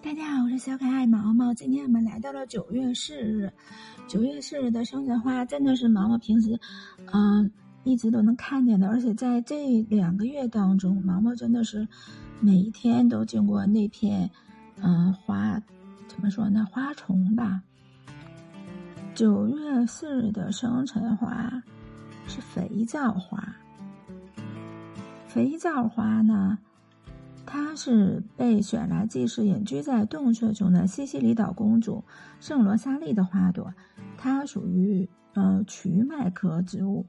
大家好，我是小可爱毛毛。今天我们来到了九月四日，九月四日的生辰花真的是毛毛平时，嗯，一直都能看见的。而且在这两个月当中，毛毛真的是每一天都经过那片，嗯，花，怎么说呢？花丛吧。九月四日的生辰花是肥皂花，肥皂花呢？她是被选来祭祀隐居在洞穴中的西西里岛公主圣罗莎莉的花朵，它属于呃曲麦科植物，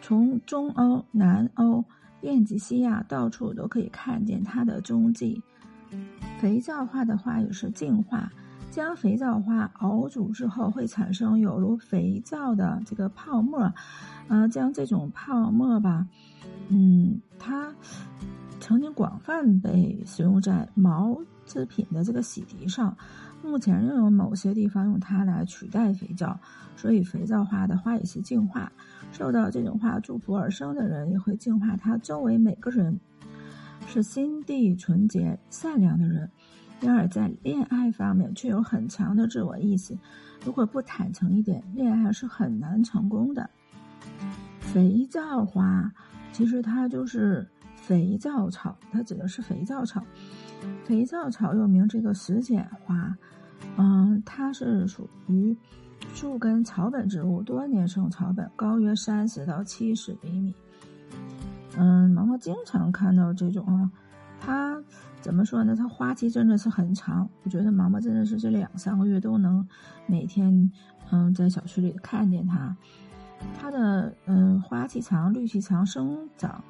从中欧、南欧遍及西亚，到处都可以看见它的踪迹。肥皂花的花语是净化，将肥皂花熬煮之后会产生有如肥皂的这个泡沫，呃，将这种泡沫吧，经广泛被使用在毛制品的这个洗涤上，目前仍有某些地方用它来取代肥皂，所以肥皂花的花也是净化，受到这种花祝福而生的人也会净化他周围每个人，是心地纯洁善良的人。然而在恋爱方面却有很强的自我意识，如果不坦诚一点，恋爱是很难成功的。肥皂花其实它就是。肥皂草，它指的是肥皂草。肥皂草又名这个石剪花，嗯，它是属于树根草本植物，多年生草本，高约三十到七十厘米。嗯，毛毛经常看到这种啊，它怎么说呢？它花期真的是很长，我觉得毛毛真的是这两三个月都能每天嗯在小区里看见它。它的嗯花期长，绿期长，生长。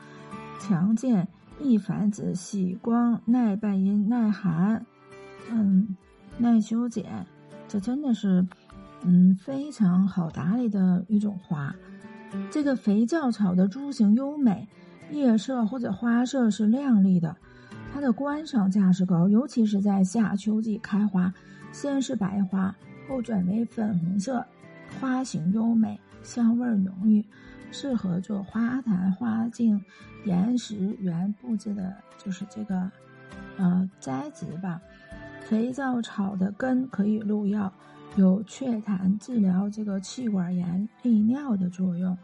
强健、易繁殖、喜光、耐半阴、耐寒，嗯，耐修剪，这真的是，嗯，非常好打理的一种花。这个肥皂草的株形优美，叶色或者花色是亮丽的，它的观赏价值高，尤其是在夏秋季开花，先是白花，后转为粉红色，花型优美，香味浓郁。适合做花坛、花镜、岩石园布置的，就是这个，呃，栽植吧。肥皂草的根可以入药，有祛痰、治疗这个气管炎、利尿的作用。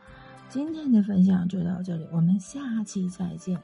今天的分享就到这里，我们下期再见。